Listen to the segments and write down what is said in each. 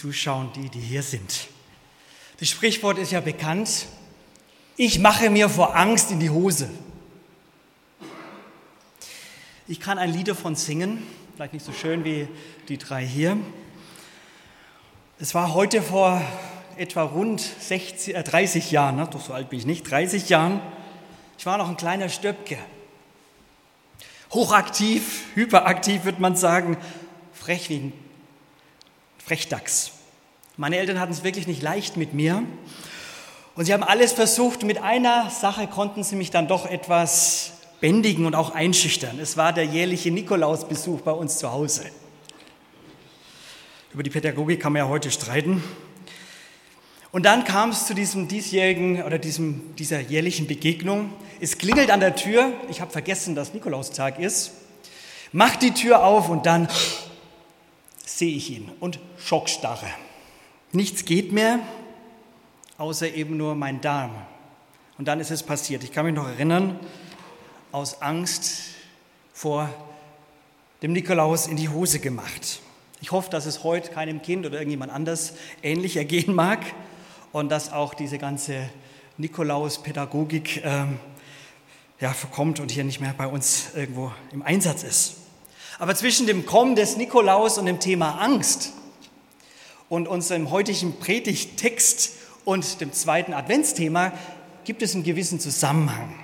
Zuschauen, die, die hier sind. Das Sprichwort ist ja bekannt. Ich mache mir vor Angst in die Hose. Ich kann ein Lied davon singen, vielleicht nicht so schön wie die drei hier. Es war heute vor etwa rund 60, äh 30 Jahren, ne? doch so alt bin ich nicht, 30 Jahren. Ich war noch ein kleiner Stöpke. Hochaktiv, hyperaktiv, würde man sagen, frech wie ein Frechdachs. Meine Eltern hatten es wirklich nicht leicht mit mir. Und sie haben alles versucht. Mit einer Sache konnten sie mich dann doch etwas bändigen und auch einschüchtern. Es war der jährliche Nikolausbesuch bei uns zu Hause. Über die Pädagogik kann man ja heute streiten. Und dann kam es zu diesem diesjährigen oder diesem, dieser jährlichen Begegnung. Es klingelt an der Tür. Ich habe vergessen, dass Nikolaustag ist. Macht die Tür auf und dann sehe ich ihn und Schockstarre. Nichts geht mehr, außer eben nur mein Darm. Und dann ist es passiert. Ich kann mich noch erinnern, aus Angst vor dem Nikolaus in die Hose gemacht. Ich hoffe, dass es heute keinem Kind oder irgendjemand anders ähnlich ergehen mag und dass auch diese ganze Nikolaus-Pädagogik ähm, ja, verkommt und hier nicht mehr bei uns irgendwo im Einsatz ist. Aber zwischen dem Kommen des Nikolaus und dem Thema Angst und unserem heutigen Predigttext und dem zweiten Adventsthema gibt es einen gewissen Zusammenhang.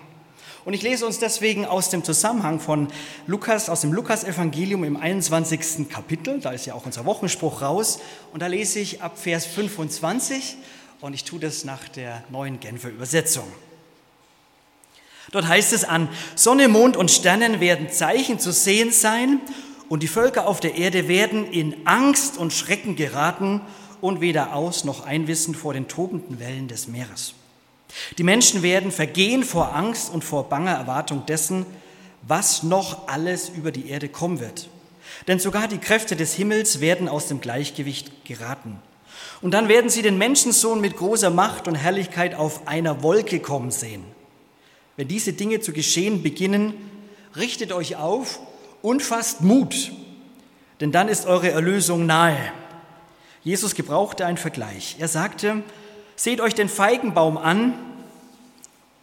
Und ich lese uns deswegen aus dem Zusammenhang von Lukas, aus dem Lukas-Evangelium im 21. Kapitel, da ist ja auch unser Wochenspruch raus, und da lese ich ab Vers 25 und ich tue das nach der neuen Genfer Übersetzung. Dort heißt es an, Sonne, Mond und Sternen werden Zeichen zu sehen sein und die Völker auf der Erde werden in Angst und Schrecken geraten und weder aus noch einwissen vor den tobenden Wellen des Meeres. Die Menschen werden vergehen vor Angst und vor banger Erwartung dessen, was noch alles über die Erde kommen wird. Denn sogar die Kräfte des Himmels werden aus dem Gleichgewicht geraten. Und dann werden sie den Menschensohn mit großer Macht und Herrlichkeit auf einer Wolke kommen sehen. Wenn diese Dinge zu geschehen beginnen, richtet euch auf und fasst Mut, denn dann ist eure Erlösung nahe. Jesus gebrauchte einen Vergleich. Er sagte, seht euch den Feigenbaum an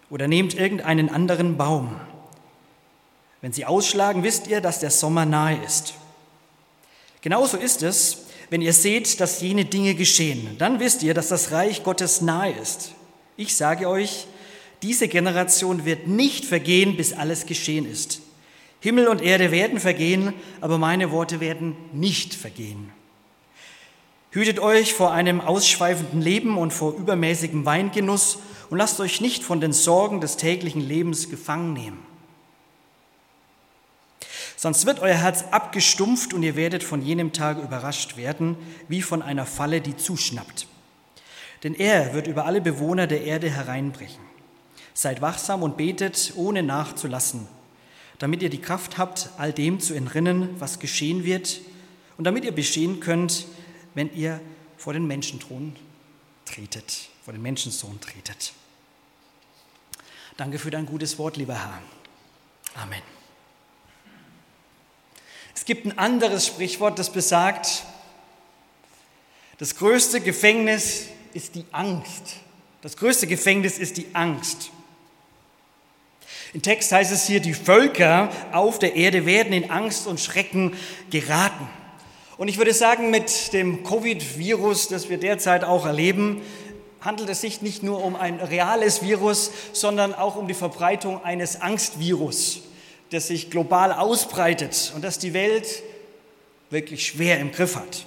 oder nehmt irgendeinen anderen Baum. Wenn sie ausschlagen, wisst ihr, dass der Sommer nahe ist. Genauso ist es, wenn ihr seht, dass jene Dinge geschehen. Dann wisst ihr, dass das Reich Gottes nahe ist. Ich sage euch, diese Generation wird nicht vergehen, bis alles geschehen ist. Himmel und Erde werden vergehen, aber meine Worte werden nicht vergehen. Hütet euch vor einem ausschweifenden Leben und vor übermäßigem Weingenuss und lasst euch nicht von den Sorgen des täglichen Lebens gefangen nehmen. Sonst wird euer Herz abgestumpft und ihr werdet von jenem Tag überrascht werden, wie von einer Falle, die zuschnappt. Denn er wird über alle Bewohner der Erde hereinbrechen. Seid wachsam und betet, ohne nachzulassen, damit ihr die Kraft habt, all dem zu entrinnen, was geschehen wird, und damit ihr bestehen könnt, wenn ihr vor den Menschenthron tretet, vor den Menschensohn tretet. Danke für dein gutes Wort, lieber Herr. Amen. Es gibt ein anderes Sprichwort, das besagt, das größte Gefängnis ist die Angst. Das größte Gefängnis ist die Angst. Im Text heißt es hier, die Völker auf der Erde werden in Angst und Schrecken geraten. Und ich würde sagen, mit dem Covid-Virus, das wir derzeit auch erleben, handelt es sich nicht nur um ein reales Virus, sondern auch um die Verbreitung eines Angstvirus, das sich global ausbreitet und das die Welt wirklich schwer im Griff hat.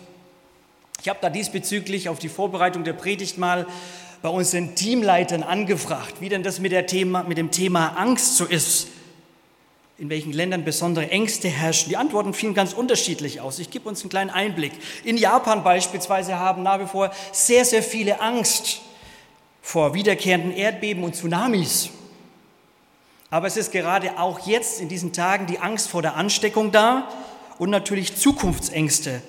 Ich habe da diesbezüglich auf die Vorbereitung der Predigt mal bei unseren Teamleitern angefragt, wie denn das mit, Thema, mit dem Thema Angst so ist. in welchen Ländern besondere Ängste herrschen. Die Antworten fielen ganz unterschiedlich aus. Ich gebe uns einen kleinen Einblick. In Japan beispielsweise haben nach wie vor sehr, sehr viele Angst vor wiederkehrenden Erdbeben und Tsunamis. Aber es ist gerade auch jetzt in diesen Tagen die Angst vor der Ansteckung da und natürlich Zukunftsängste.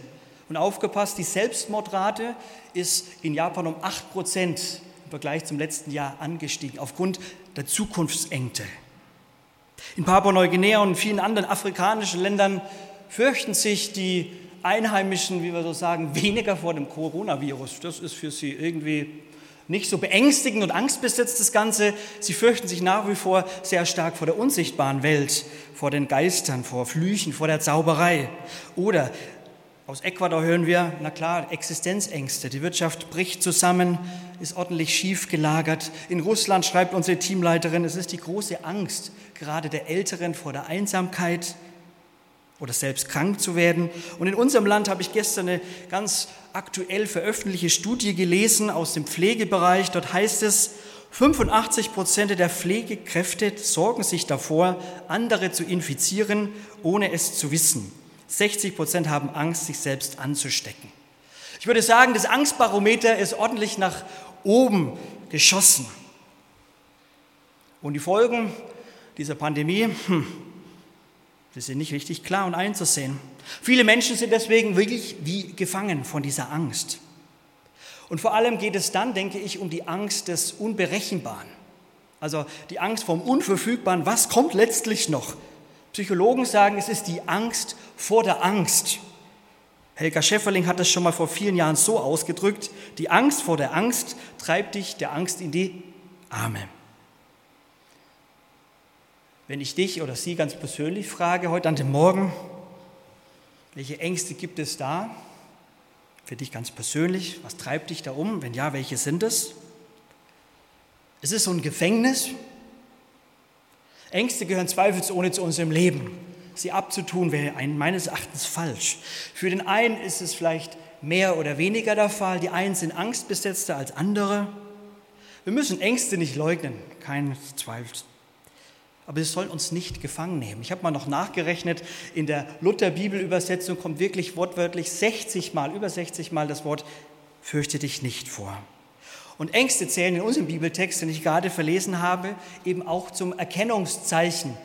Und aufgepasst, die Selbstmordrate ist in Japan um 8 Prozent im Vergleich zum letzten Jahr angestiegen, aufgrund der Zukunftsängste. In Papua-Neuguinea und in vielen anderen afrikanischen Ländern fürchten sich die Einheimischen, wie wir so sagen, weniger vor dem Coronavirus. Das ist für sie irgendwie nicht so beängstigend und angstbesetzt das Ganze. Sie fürchten sich nach wie vor sehr stark vor der unsichtbaren Welt, vor den Geistern, vor Flüchen, vor der Zauberei. Oder aus Ecuador hören wir, na klar, Existenzängste. Die Wirtschaft bricht zusammen, ist ordentlich schief gelagert. In Russland schreibt unsere Teamleiterin, es ist die große Angst, gerade der Älteren vor der Einsamkeit oder selbst krank zu werden. Und in unserem Land habe ich gestern eine ganz aktuell veröffentlichte Studie gelesen aus dem Pflegebereich. Dort heißt es, 85 Prozent der Pflegekräfte sorgen sich davor, andere zu infizieren, ohne es zu wissen. 60 Prozent haben Angst, sich selbst anzustecken. Ich würde sagen, das Angstbarometer ist ordentlich nach oben geschossen. Und die Folgen dieser Pandemie, hm, die sind nicht richtig klar und einzusehen. Viele Menschen sind deswegen wirklich wie gefangen von dieser Angst. Und vor allem geht es dann, denke ich, um die Angst des Unberechenbaren. Also die Angst vom Unverfügbaren. Was kommt letztlich noch? Psychologen sagen, es ist die Angst vor der Angst. Helga Schäfferling hat das schon mal vor vielen Jahren so ausgedrückt, die Angst vor der Angst treibt dich der Angst in die Arme. Wenn ich dich oder Sie ganz persönlich frage heute an dem Morgen, welche Ängste gibt es da? Für dich ganz persönlich, was treibt dich da um? Wenn ja, welche sind es? Ist es so ein Gefängnis? Ängste gehören zweifelsohne zu unserem Leben. Sie abzutun wäre meines Erachtens falsch. Für den einen ist es vielleicht mehr oder weniger der Fall. Die einen sind angstbesetzter als andere. Wir müssen Ängste nicht leugnen, kein Zweifel. Aber sie sollen uns nicht gefangen nehmen. Ich habe mal noch nachgerechnet, in der Luther-Bibelübersetzung kommt wirklich wortwörtlich 60 Mal, über 60 Mal das Wort fürchte dich nicht vor. Und Ängste zählen in unserem Bibeltext, den ich gerade verlesen habe, eben auch zum Erkennungszeichen,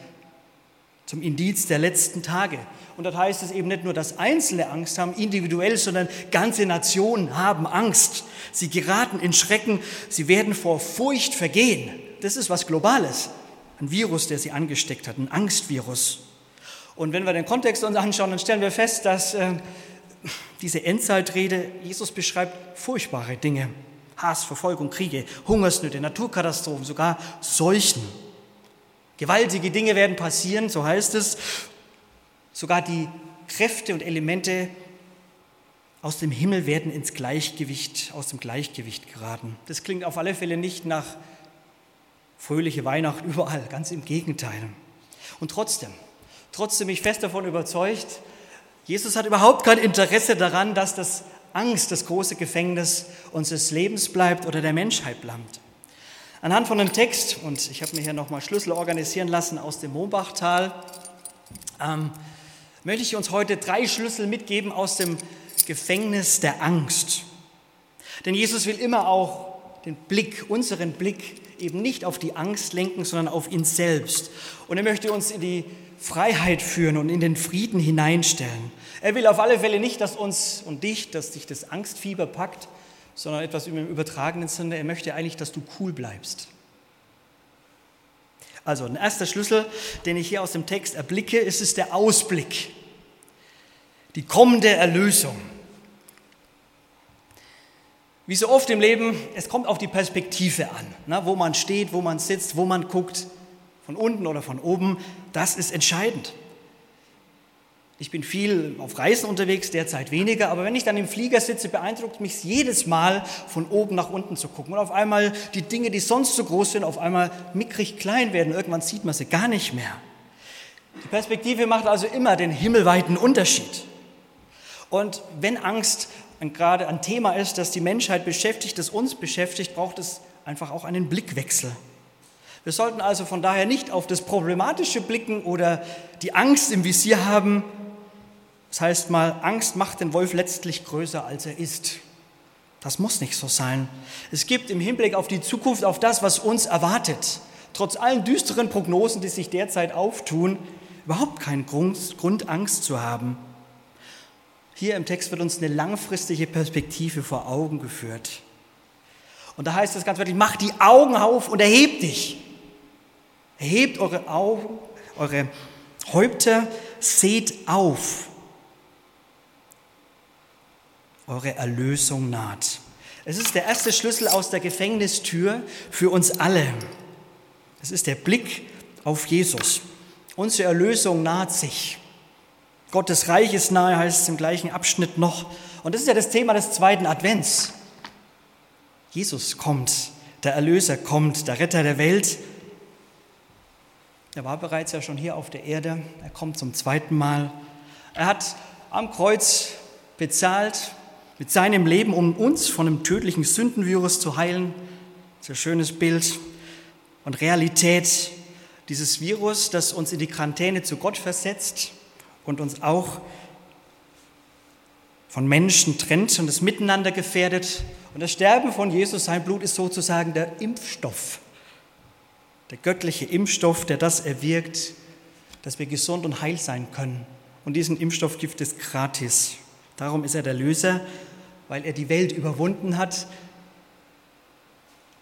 zum Indiz der letzten Tage. Und das heißt es eben nicht nur, dass Einzelne Angst haben, individuell, sondern ganze Nationen haben Angst. Sie geraten in Schrecken, sie werden vor Furcht vergehen. Das ist was Globales. Ein Virus, der sie angesteckt hat, ein Angstvirus. Und wenn wir den Kontext uns anschauen, dann stellen wir fest, dass äh, diese Endzeitrede Jesus beschreibt furchtbare Dinge. Hass, Verfolgung, Kriege, Hungersnöte, Naturkatastrophen, sogar Seuchen. Gewaltige Dinge werden passieren, so heißt es. Sogar die Kräfte und Elemente aus dem Himmel werden ins Gleichgewicht, aus dem Gleichgewicht geraten. Das klingt auf alle Fälle nicht nach fröhliche Weihnacht überall, ganz im Gegenteil. Und trotzdem, trotzdem bin ich fest davon überzeugt, Jesus hat überhaupt kein Interesse daran, dass das Angst das große Gefängnis unseres Lebens bleibt oder der Menschheit bleibt. Anhand von einem Text, und ich habe mir hier nochmal Schlüssel organisieren lassen aus dem Mombachtal, ähm, möchte ich uns heute drei Schlüssel mitgeben aus dem Gefängnis der Angst. Denn Jesus will immer auch den Blick, unseren Blick eben nicht auf die Angst lenken, sondern auf ihn selbst. Und er möchte uns in die Freiheit führen und in den Frieden hineinstellen. Er will auf alle Fälle nicht, dass uns und dich, dass dich das Angstfieber packt, sondern etwas im übertragenen Sinne. Er möchte eigentlich, dass du cool bleibst. Also ein erster Schlüssel, den ich hier aus dem Text erblicke, ist es der Ausblick, die kommende Erlösung. Wie so oft im Leben, es kommt auf die Perspektive an, ne, wo man steht, wo man sitzt, wo man guckt, von unten oder von oben, das ist entscheidend. Ich bin viel auf Reisen unterwegs, derzeit weniger, aber wenn ich dann im Flieger sitze, beeindruckt mich jedes Mal, von oben nach unten zu gucken und auf einmal die Dinge, die sonst so groß sind, auf einmal mickrig klein werden. Irgendwann sieht man sie gar nicht mehr. Die Perspektive macht also immer den himmelweiten Unterschied. Und wenn Angst gerade ein Thema ist, das die Menschheit beschäftigt, das uns beschäftigt, braucht es einfach auch einen Blickwechsel. Wir sollten also von daher nicht auf das Problematische blicken oder die Angst im Visier haben. Das heißt mal, Angst macht den Wolf letztlich größer, als er ist. Das muss nicht so sein. Es gibt im Hinblick auf die Zukunft, auf das, was uns erwartet, trotz allen düsteren Prognosen, die sich derzeit auftun, überhaupt keinen Grund, Angst zu haben. Hier im Text wird uns eine langfristige Perspektive vor Augen geführt. Und da heißt es ganz wörtlich, macht die Augen auf und erhebt dich. Erhebt eure Augen, eure Häupter, seht auf. Eure Erlösung naht. Es ist der erste Schlüssel aus der Gefängnistür für uns alle. Es ist der Blick auf Jesus. Unsere Erlösung naht sich. Gottes Reich ist nahe, heißt es im gleichen Abschnitt noch. Und das ist ja das Thema des zweiten Advents. Jesus kommt, der Erlöser kommt, der Retter der Welt. Er war bereits ja schon hier auf der Erde. Er kommt zum zweiten Mal. Er hat am Kreuz bezahlt mit seinem Leben, um uns von einem tödlichen Sündenvirus zu heilen. Ein schönes Bild und Realität. Dieses Virus, das uns in die Quarantäne zu Gott versetzt und uns auch von Menschen trennt und das Miteinander gefährdet. Und das Sterben von Jesus, sein Blut, ist sozusagen der Impfstoff der göttliche Impfstoff, der das erwirkt, dass wir gesund und heil sein können. Und diesen Impfstoff gibt es gratis. Darum ist er der Löser, weil er die Welt überwunden hat,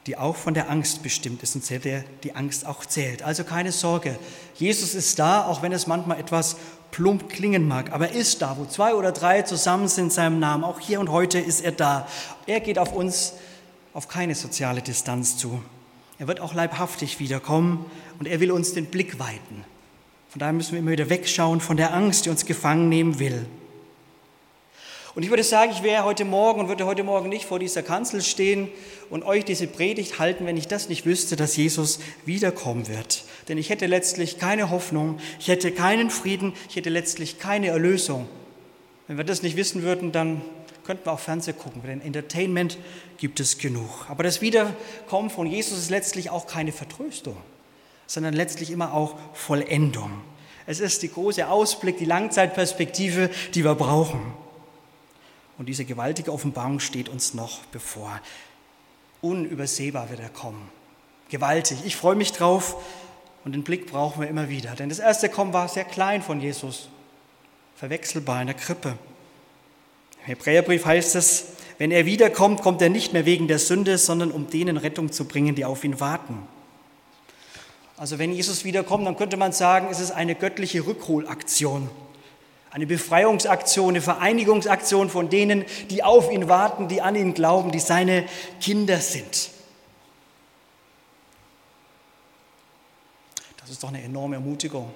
die auch von der Angst bestimmt ist und der die Angst auch zählt. Also keine Sorge, Jesus ist da, auch wenn es manchmal etwas plump klingen mag, aber er ist da, wo zwei oder drei zusammen sind in seinem Namen. Auch hier und heute ist er da. Er geht auf uns auf keine soziale Distanz zu. Er wird auch leibhaftig wiederkommen und er will uns den Blick weiten. Von daher müssen wir immer wieder wegschauen von der Angst, die uns gefangen nehmen will. Und ich würde sagen, ich wäre heute Morgen und würde heute Morgen nicht vor dieser Kanzel stehen und euch diese Predigt halten, wenn ich das nicht wüsste, dass Jesus wiederkommen wird. Denn ich hätte letztlich keine Hoffnung, ich hätte keinen Frieden, ich hätte letztlich keine Erlösung. Wenn wir das nicht wissen würden, dann könnten wir auch Fernsehen gucken, denn Entertainment gibt es genug. Aber das Wiederkommen von Jesus ist letztlich auch keine Vertröstung, sondern letztlich immer auch Vollendung. Es ist der große Ausblick, die Langzeitperspektive, die wir brauchen. Und diese gewaltige Offenbarung steht uns noch bevor. Unübersehbar wird er kommen. Gewaltig. Ich freue mich drauf und den Blick brauchen wir immer wieder. Denn das erste Kommen war sehr klein von Jesus, verwechselbar in der Krippe. Im Hebräerbrief heißt es, wenn er wiederkommt, kommt er nicht mehr wegen der Sünde, sondern um denen Rettung zu bringen, die auf ihn warten. Also wenn Jesus wiederkommt, dann könnte man sagen, es ist eine göttliche Rückholaktion, eine Befreiungsaktion, eine Vereinigungsaktion von denen, die auf ihn warten, die an ihn glauben, die seine Kinder sind. Das ist doch eine enorme Ermutigung.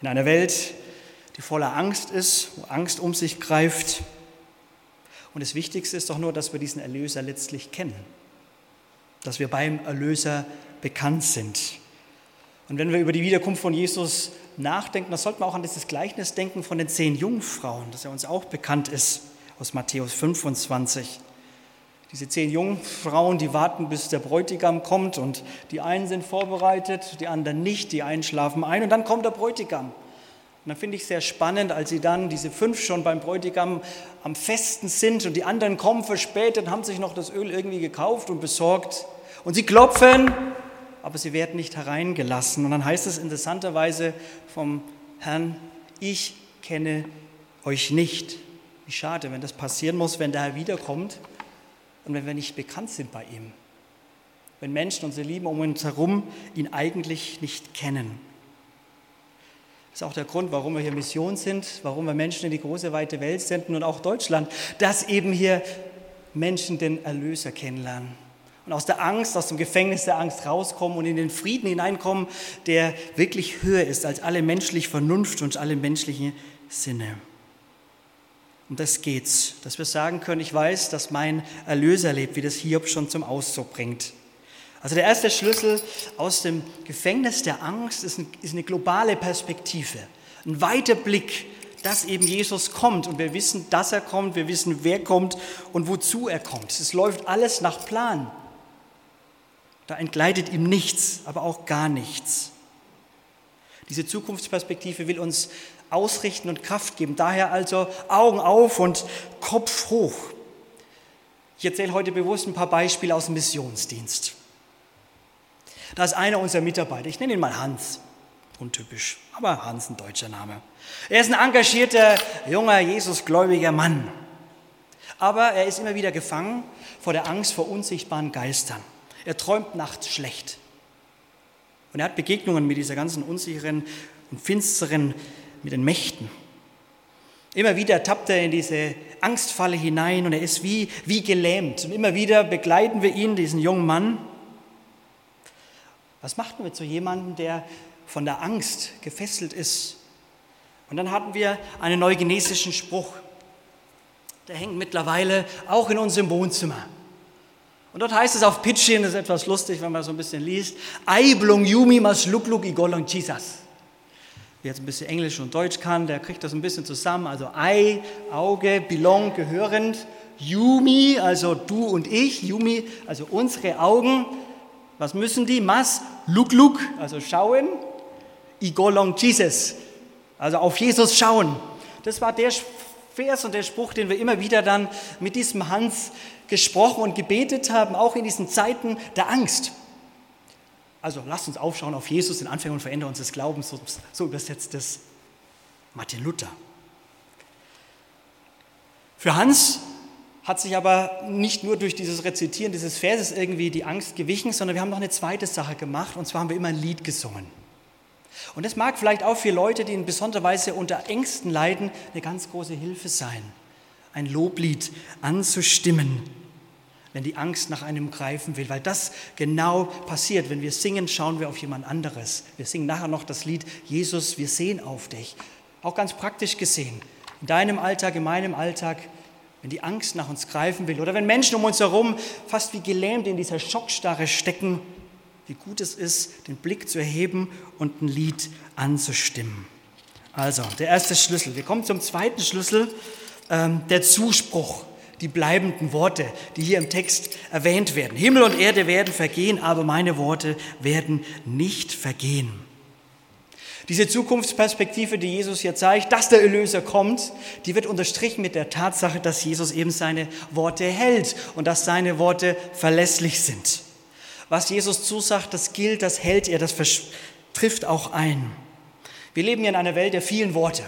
In einer Welt, die voller Angst ist, wo Angst um sich greift. Und das Wichtigste ist doch nur, dass wir diesen Erlöser letztlich kennen, dass wir beim Erlöser bekannt sind. Und wenn wir über die Wiederkunft von Jesus nachdenken, dann sollten wir auch an dieses Gleichnis denken von den zehn Jungfrauen, das ja uns auch bekannt ist aus Matthäus 25. Diese zehn Jungfrauen, die warten, bis der Bräutigam kommt und die einen sind vorbereitet, die anderen nicht, die einen schlafen ein und dann kommt der Bräutigam. Und dann finde ich sehr spannend, als sie dann, diese fünf schon beim Bräutigam am Festen sind und die anderen kommen verspätet, haben sich noch das Öl irgendwie gekauft und besorgt. Und sie klopfen, aber sie werden nicht hereingelassen. Und dann heißt es interessanterweise vom Herrn, ich kenne euch nicht. Wie schade, wenn das passieren muss, wenn der Herr wiederkommt und wenn wir nicht bekannt sind bei ihm. Wenn Menschen, unsere Lieben um uns herum, ihn eigentlich nicht kennen. Das ist auch der Grund, warum wir hier Mission sind, warum wir Menschen in die große, weite Welt senden und auch Deutschland, dass eben hier Menschen den Erlöser kennenlernen und aus der Angst, aus dem Gefängnis der Angst rauskommen und in den Frieden hineinkommen, der wirklich höher ist als alle menschliche Vernunft und alle menschlichen Sinne. Um das geht's, dass wir sagen können, ich weiß, dass mein Erlöser lebt, wie das Hiob schon zum Ausdruck bringt. Also der erste Schlüssel aus dem Gefängnis der Angst ist, eine globale Perspektive, ein weiter Blick, dass eben Jesus kommt und wir wissen, dass er kommt, wir wissen, wer kommt und wozu er kommt. Es läuft alles nach Plan. Da entgleitet ihm nichts, aber auch gar nichts. Diese Zukunftsperspektive will uns ausrichten und Kraft geben. Daher also Augen auf und Kopf hoch. Ich erzähle heute bewusst ein paar Beispiele aus dem Missionsdienst. Da ist einer unserer Mitarbeiter, ich nenne ihn mal Hans, untypisch, aber Hans ein deutscher Name. Er ist ein engagierter, junger, Jesusgläubiger Mann. Aber er ist immer wieder gefangen vor der Angst vor unsichtbaren Geistern. Er träumt nachts schlecht. Und er hat Begegnungen mit dieser ganzen unsicheren und finsteren, mit den Mächten. Immer wieder tappt er in diese Angstfalle hinein und er ist wie, wie gelähmt. Und immer wieder begleiten wir ihn, diesen jungen Mann. Was macht man mit so jemandem, der von der Angst gefesselt ist? Und dann hatten wir einen neugenesischen Spruch. Der hängt mittlerweile auch in unserem Wohnzimmer. Und dort heißt es auf Pidgin, das ist etwas lustig, wenn man so ein bisschen liest, Aiblung Yumi mas lukluk igolong chisas. Wer jetzt ein bisschen Englisch und Deutsch kann, der kriegt das ein bisschen zusammen. Also Ei, Auge, Belong, gehörend. Yumi, also du und ich. Yumi, also unsere Augen. Was müssen die? Mas, lukluk, also schauen. Igolong Jesus, also auf Jesus schauen. Das war der Vers und der Spruch, den wir immer wieder dann mit diesem Hans gesprochen und gebetet haben, auch in diesen Zeiten der Angst. Also lasst uns aufschauen auf Jesus, den Anfänger und Veränder unseres Glaubens, so, so übersetzt es Martin Luther. Für Hans hat sich aber nicht nur durch dieses Rezitieren dieses Verses irgendwie die Angst gewichen, sondern wir haben noch eine zweite Sache gemacht, und zwar haben wir immer ein Lied gesungen. Und das mag vielleicht auch für Leute, die in besonderer Weise unter Ängsten leiden, eine ganz große Hilfe sein, ein Loblied anzustimmen, wenn die Angst nach einem greifen will, weil das genau passiert. Wenn wir singen, schauen wir auf jemand anderes. Wir singen nachher noch das Lied Jesus, wir sehen auf dich. Auch ganz praktisch gesehen, in deinem Alltag, in meinem Alltag, wenn die Angst nach uns greifen will oder wenn Menschen um uns herum fast wie gelähmt in dieser Schockstarre stecken, wie gut es ist, den Blick zu erheben und ein Lied anzustimmen. Also, der erste Schlüssel. Wir kommen zum zweiten Schlüssel, ähm, der Zuspruch, die bleibenden Worte, die hier im Text erwähnt werden. Himmel und Erde werden vergehen, aber meine Worte werden nicht vergehen. Diese Zukunftsperspektive, die Jesus hier zeigt, dass der Erlöser kommt, die wird unterstrichen mit der Tatsache, dass Jesus eben seine Worte hält und dass seine Worte verlässlich sind. Was Jesus zusagt, das gilt, das hält er, das trifft auch ein. Wir leben hier in einer Welt der vielen Worte.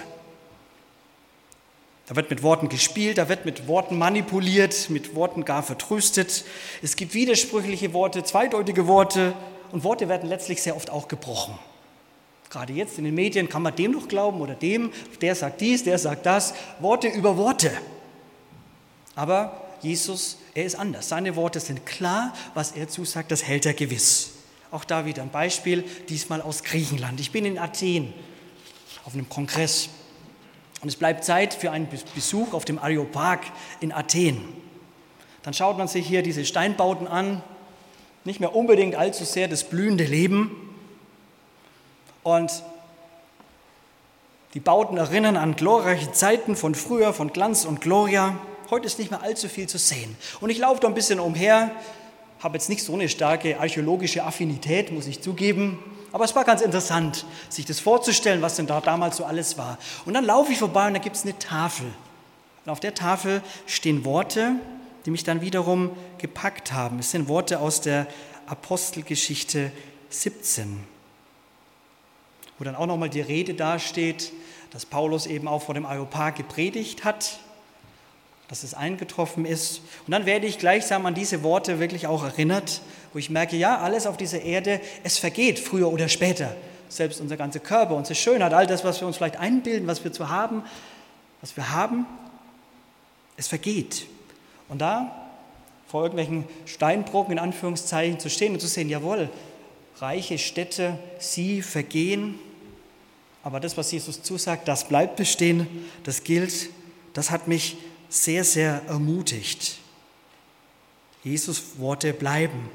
Da wird mit Worten gespielt, da wird mit Worten manipuliert, mit Worten gar vertröstet. Es gibt widersprüchliche Worte, zweideutige Worte und Worte werden letztlich sehr oft auch gebrochen. Gerade jetzt in den Medien kann man dem noch glauben oder dem, der sagt dies, der sagt das, Worte über Worte. Aber Jesus, er ist anders. Seine Worte sind klar, was er zusagt, das hält er gewiss. Auch da wieder ein Beispiel, diesmal aus Griechenland. Ich bin in Athen auf einem Kongress und es bleibt Zeit für einen Besuch auf dem Areopag in Athen. Dann schaut man sich hier diese Steinbauten an, nicht mehr unbedingt allzu sehr das blühende Leben. Und die Bauten erinnern an glorreiche Zeiten von früher, von Glanz und Gloria. Heute ist nicht mehr allzu viel zu sehen. Und ich laufe da ein bisschen umher, habe jetzt nicht so eine starke archäologische Affinität, muss ich zugeben. Aber es war ganz interessant, sich das vorzustellen, was denn da damals so alles war. Und dann laufe ich vorbei und da gibt es eine Tafel. Und auf der Tafel stehen Worte, die mich dann wiederum gepackt haben. Es sind Worte aus der Apostelgeschichte 17, wo dann auch nochmal die Rede dasteht, dass Paulus eben auch vor dem Areopag gepredigt hat dass es eingetroffen ist. Und dann werde ich gleichsam an diese Worte wirklich auch erinnert, wo ich merke, ja, alles auf dieser Erde, es vergeht früher oder später. Selbst unser ganzer Körper, unsere Schönheit, all das, was wir uns vielleicht einbilden, was wir zu haben, was wir haben, es vergeht. Und da vor irgendwelchen Steinbrocken in Anführungszeichen zu stehen und zu sehen, jawohl, reiche Städte, sie vergehen, aber das, was Jesus zusagt, das bleibt bestehen, das gilt, das hat mich sehr, sehr ermutigt. Jesus Worte bleiben.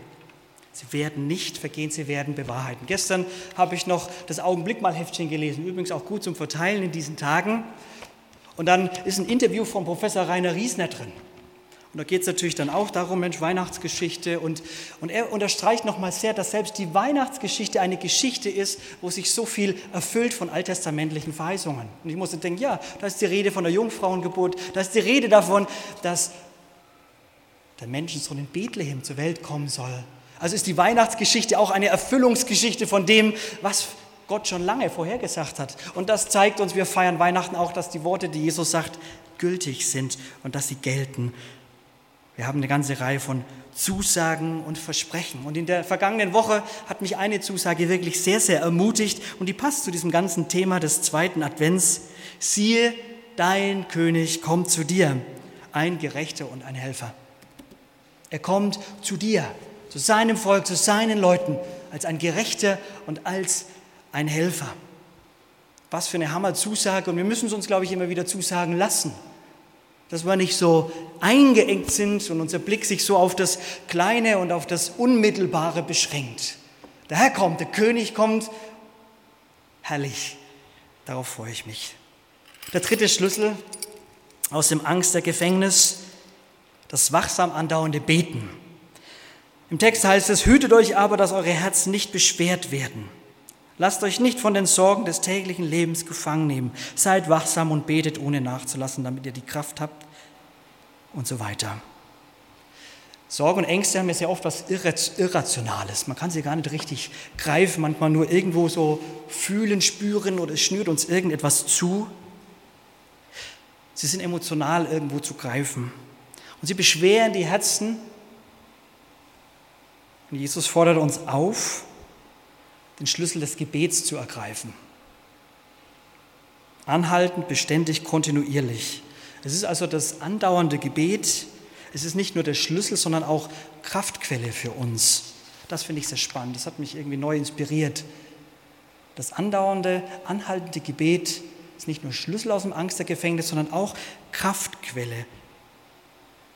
Sie werden nicht vergehen, sie werden bewahrheiten. Gestern habe ich noch das Augenblick mal Heftchen gelesen, übrigens auch gut zum Verteilen in diesen Tagen. Und dann ist ein Interview von Professor Rainer Riesner drin. Und da geht es natürlich dann auch darum, Mensch, Weihnachtsgeschichte. Und, und er unterstreicht nochmal sehr, dass selbst die Weihnachtsgeschichte eine Geschichte ist, wo sich so viel erfüllt von alttestamentlichen Verheißungen. Und ich musste denken, ja, da ist die Rede von der Jungfrauengeburt, da ist die Rede davon, dass der Menschensohn in Bethlehem zur Welt kommen soll. Also ist die Weihnachtsgeschichte auch eine Erfüllungsgeschichte von dem, was Gott schon lange vorhergesagt hat. Und das zeigt uns, wir feiern Weihnachten auch, dass die Worte, die Jesus sagt, gültig sind und dass sie gelten. Wir haben eine ganze Reihe von Zusagen und Versprechen. Und in der vergangenen Woche hat mich eine Zusage wirklich sehr, sehr ermutigt und die passt zu diesem ganzen Thema des zweiten Advents. Siehe, dein König kommt zu dir, ein Gerechter und ein Helfer. Er kommt zu dir, zu seinem Volk, zu seinen Leuten, als ein Gerechter und als ein Helfer. Was für eine Hammer-Zusage. Und wir müssen es uns, glaube ich, immer wieder zusagen lassen dass wir nicht so eingeengt sind und unser Blick sich so auf das Kleine und auf das Unmittelbare beschränkt. Der Herr kommt, der König kommt. Herrlich, darauf freue ich mich. Der dritte Schlüssel aus dem Angst der Gefängnis, das wachsam andauernde Beten. Im Text heißt es, hütet euch aber, dass eure Herzen nicht beschwert werden. Lasst euch nicht von den Sorgen des täglichen Lebens gefangen nehmen. Seid wachsam und betet, ohne nachzulassen, damit ihr die Kraft habt und so weiter. Sorgen und Ängste haben ja sehr oft was Irrationales. Man kann sie gar nicht richtig greifen, manchmal nur irgendwo so fühlen, spüren oder es schnürt uns irgendetwas zu. Sie sind emotional irgendwo zu greifen. Und sie beschweren die Herzen. Und Jesus fordert uns auf, den Schlüssel des Gebets zu ergreifen. Anhaltend, beständig, kontinuierlich. Es ist also das andauernde Gebet. Es ist nicht nur der Schlüssel, sondern auch Kraftquelle für uns. Das finde ich sehr spannend. Das hat mich irgendwie neu inspiriert. Das andauernde, anhaltende Gebet ist nicht nur Schlüssel aus dem Angstergefängnis, sondern auch Kraftquelle.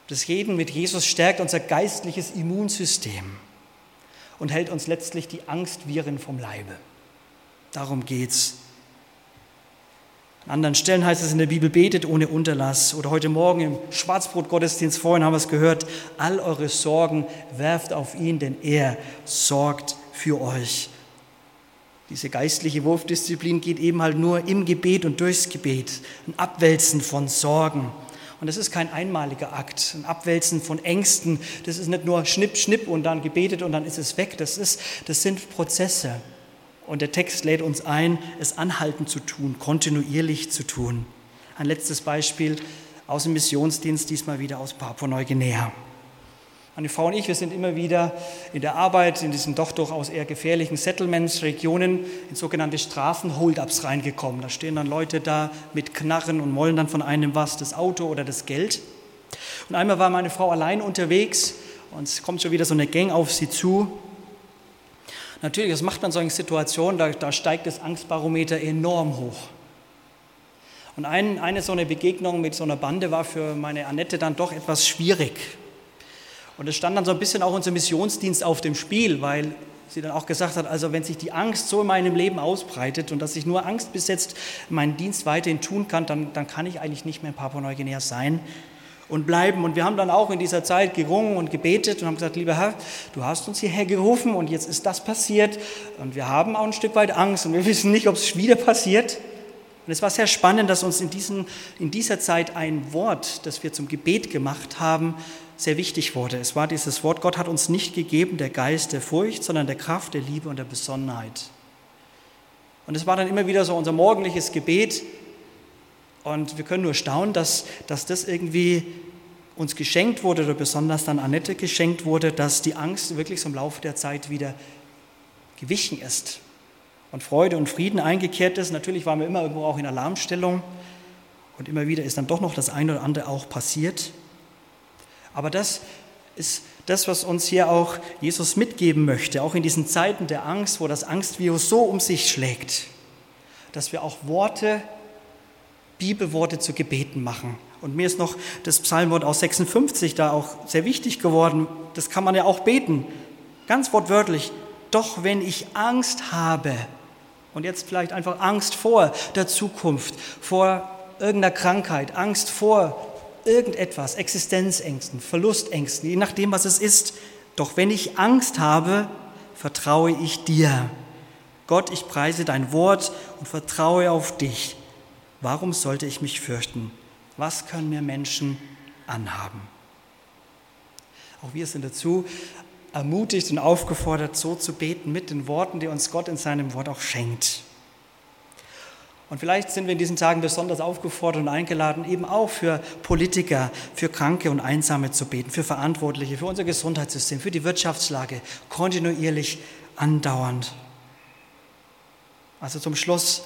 Das Reden mit Jesus stärkt unser geistliches Immunsystem und hält uns letztlich die Angstviren vom Leibe. Darum geht's. An anderen Stellen heißt es in der Bibel, betet ohne Unterlass. Oder heute Morgen im Schwarzbrot-Gottesdienst vorhin haben wir es gehört, all eure Sorgen werft auf ihn, denn er sorgt für euch. Diese geistliche Wurfdisziplin geht eben halt nur im Gebet und durchs Gebet. Ein Abwälzen von Sorgen. Und das ist kein einmaliger Akt, ein Abwälzen von Ängsten. Das ist nicht nur Schnipp, Schnipp und dann gebetet und dann ist es weg. Das, ist, das sind Prozesse. Und der Text lädt uns ein, es anhaltend zu tun, kontinuierlich zu tun. Ein letztes Beispiel aus dem Missionsdienst, diesmal wieder aus Papua-Neuguinea. Meine Frau und ich, wir sind immer wieder in der Arbeit in diesen doch durchaus eher gefährlichen Settlements, Regionen, in sogenannte Strafen-Hold-ups reingekommen. Da stehen dann Leute da mit Knarren und wollen dann von einem was, das Auto oder das Geld. Und einmal war meine Frau allein unterwegs und es kommt schon wieder so eine Gang auf sie zu. Natürlich, das macht man in solchen Situationen, da, da steigt das Angstbarometer enorm hoch. Und ein, eine so eine Begegnung mit so einer Bande war für meine Annette dann doch etwas schwierig. Und es stand dann so ein bisschen auch unser Missionsdienst auf dem Spiel, weil sie dann auch gesagt hat, also wenn sich die Angst so in meinem Leben ausbreitet und dass ich nur Angst besetzt meinen Dienst weiterhin tun kann, dann, dann kann ich eigentlich nicht mehr in Papua-Neuguinea sein und bleiben. Und wir haben dann auch in dieser Zeit gerungen und gebetet und haben gesagt, lieber Herr, du hast uns hierher gerufen und jetzt ist das passiert und wir haben auch ein Stück weit Angst und wir wissen nicht, ob es wieder passiert. Und es war sehr spannend, dass uns in, diesen, in dieser Zeit ein Wort, das wir zum Gebet gemacht haben, sehr wichtig wurde. Es war dieses Wort, Gott hat uns nicht gegeben der Geist der Furcht, sondern der Kraft, der Liebe und der Besonnenheit. Und es war dann immer wieder so unser morgendliches Gebet. Und wir können nur staunen, dass, dass das irgendwie uns geschenkt wurde oder besonders dann Annette geschenkt wurde, dass die Angst wirklich so im Laufe der Zeit wieder gewichen ist und Freude und Frieden eingekehrt ist. Natürlich waren wir immer irgendwo auch in Alarmstellung und immer wieder ist dann doch noch das eine oder andere auch passiert. Aber das ist das, was uns hier auch Jesus mitgeben möchte, auch in diesen Zeiten der Angst, wo das Angstvirus so um sich schlägt, dass wir auch Worte, Bibelworte zu Gebeten machen. Und mir ist noch das Psalmwort aus 56 da auch sehr wichtig geworden. Das kann man ja auch beten, ganz wortwörtlich. Doch wenn ich Angst habe, und jetzt vielleicht einfach Angst vor der Zukunft, vor irgendeiner Krankheit, Angst vor irgendetwas, Existenzängsten, Verlustängsten, je nachdem, was es ist. Doch wenn ich Angst habe, vertraue ich dir. Gott, ich preise dein Wort und vertraue auf dich. Warum sollte ich mich fürchten? Was können mir Menschen anhaben? Auch wir sind dazu ermutigt und aufgefordert, so zu beten mit den Worten, die uns Gott in seinem Wort auch schenkt. Und vielleicht sind wir in diesen Tagen besonders aufgefordert und eingeladen, eben auch für Politiker, für Kranke und Einsame zu beten, für Verantwortliche, für unser Gesundheitssystem, für die Wirtschaftslage, kontinuierlich, andauernd. Also zum Schluss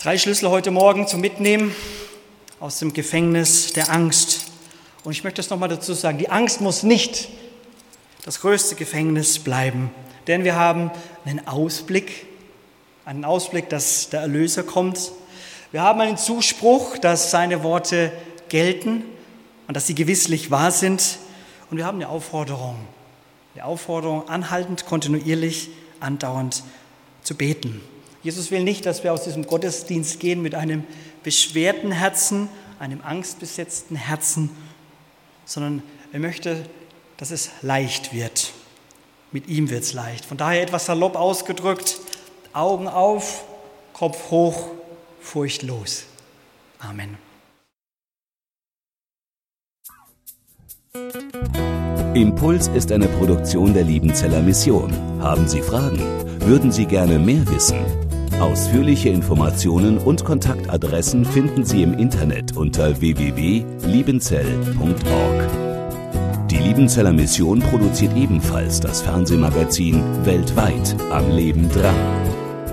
drei Schlüssel heute Morgen zum Mitnehmen aus dem Gefängnis der Angst. Und ich möchte es nochmal dazu sagen, die Angst muss nicht das größte Gefängnis bleiben, denn wir haben einen Ausblick einen Ausblick, dass der Erlöser kommt. Wir haben einen Zuspruch, dass seine Worte gelten und dass sie gewisslich wahr sind. Und wir haben eine Aufforderung, eine Aufforderung, anhaltend, kontinuierlich, andauernd zu beten. Jesus will nicht, dass wir aus diesem Gottesdienst gehen mit einem beschwerten Herzen, einem angstbesetzten Herzen, sondern er möchte, dass es leicht wird. Mit ihm wird es leicht. Von daher etwas salopp ausgedrückt, Augen auf, Kopf hoch, furchtlos. Amen. Impuls ist eine Produktion der Liebenzeller Mission. Haben Sie Fragen? Würden Sie gerne mehr wissen? Ausführliche Informationen und Kontaktadressen finden Sie im Internet unter www.liebenzell.org. Die Liebenzeller Mission produziert ebenfalls das Fernsehmagazin Weltweit am Leben dran.